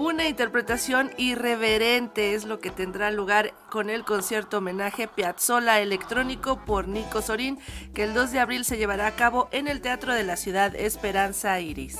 Una interpretación irreverente es lo que tendrá lugar con el concierto homenaje Piazzola electrónico por Nico Sorín, que el 2 de abril se llevará a cabo en el Teatro de la Ciudad Esperanza Iris.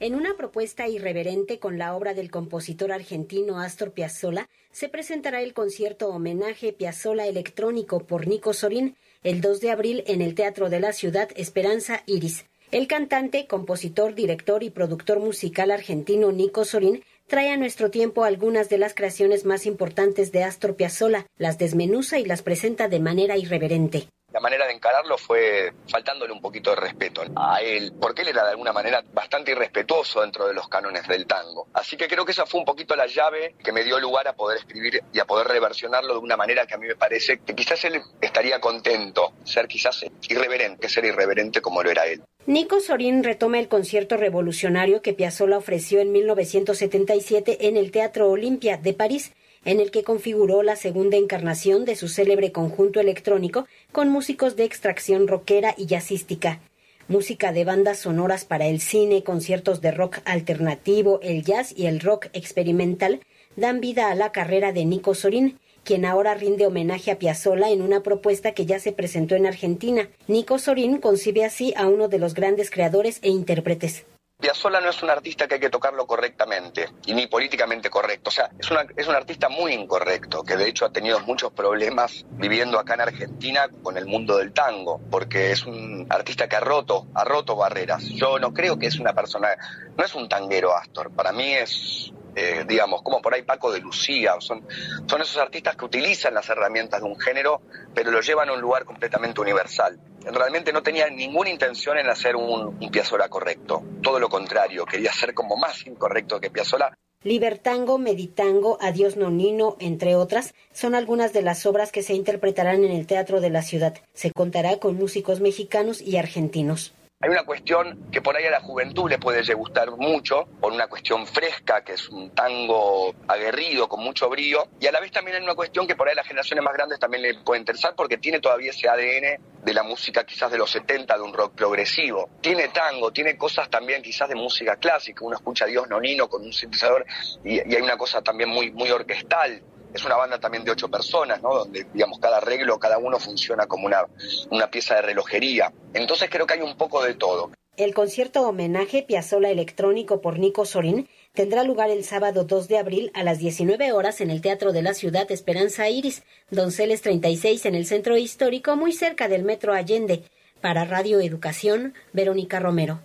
En una propuesta irreverente con la obra del compositor argentino Astor Piazzolla, se presentará el concierto homenaje Piazzolla electrónico por Nico Sorín el 2 de abril en el Teatro de la Ciudad Esperanza Iris. El cantante, compositor, director y productor musical argentino Nico Sorín trae a nuestro tiempo algunas de las creaciones más importantes de Astor Piazzolla, las desmenuza y las presenta de manera irreverente la manera de encararlo fue faltándole un poquito de respeto a él, porque él era de alguna manera bastante irrespetuoso dentro de los cánones del tango. Así que creo que esa fue un poquito la llave que me dio lugar a poder escribir y a poder reversionarlo de una manera que a mí me parece que quizás él estaría contento, ser quizás irreverente, ser irreverente como lo era él. Nico Sorín retoma el concierto revolucionario que Piazzolla ofreció en 1977 en el Teatro Olimpia de París en el que configuró la segunda encarnación de su célebre conjunto electrónico con músicos de extracción rockera y jazzística. Música de bandas sonoras para el cine, conciertos de rock alternativo, el jazz y el rock experimental dan vida a la carrera de Nico Sorín, quien ahora rinde homenaje a Piazzolla en una propuesta que ya se presentó en Argentina. Nico Sorín concibe así a uno de los grandes creadores e intérpretes. Piazzolla no es un artista que hay que tocarlo correctamente y ni políticamente correcto. O sea, es, una, es un artista muy incorrecto, que de hecho ha tenido muchos problemas viviendo acá en Argentina con el mundo del tango, porque es un artista que ha roto, ha roto barreras. Yo no creo que es una persona, no es un tanguero Astor, para mí es eh, digamos, como por ahí Paco de Lucía, son, son esos artistas que utilizan las herramientas de un género, pero lo llevan a un lugar completamente universal. Realmente no tenía ninguna intención en hacer un, un Piazzolla correcto, todo lo contrario, quería ser como más incorrecto que Piazzolla. Libertango, Meditango, Adiós Nonino, entre otras, son algunas de las obras que se interpretarán en el Teatro de la Ciudad. Se contará con músicos mexicanos y argentinos. Hay una cuestión que por ahí a la juventud le puede gustar mucho, por una cuestión fresca, que es un tango aguerrido, con mucho brío, y a la vez también hay una cuestión que por ahí a las generaciones más grandes también le puede interesar porque tiene todavía ese ADN de la música quizás de los 70, de un rock progresivo. Tiene tango, tiene cosas también quizás de música clásica, uno escucha a Dios Nonino con un sintetizador y, y hay una cosa también muy, muy orquestal es una banda también de ocho personas, ¿no? Donde, digamos, cada arreglo, cada uno funciona como una, una pieza de relojería. Entonces creo que hay un poco de todo. El concierto homenaje Piazzola Electrónico por Nico Sorín tendrá lugar el sábado 2 de abril a las 19 horas en el Teatro de la Ciudad Esperanza Iris, Donceles 36 en el Centro Histórico, muy cerca del Metro Allende. Para Radio Educación, Verónica Romero.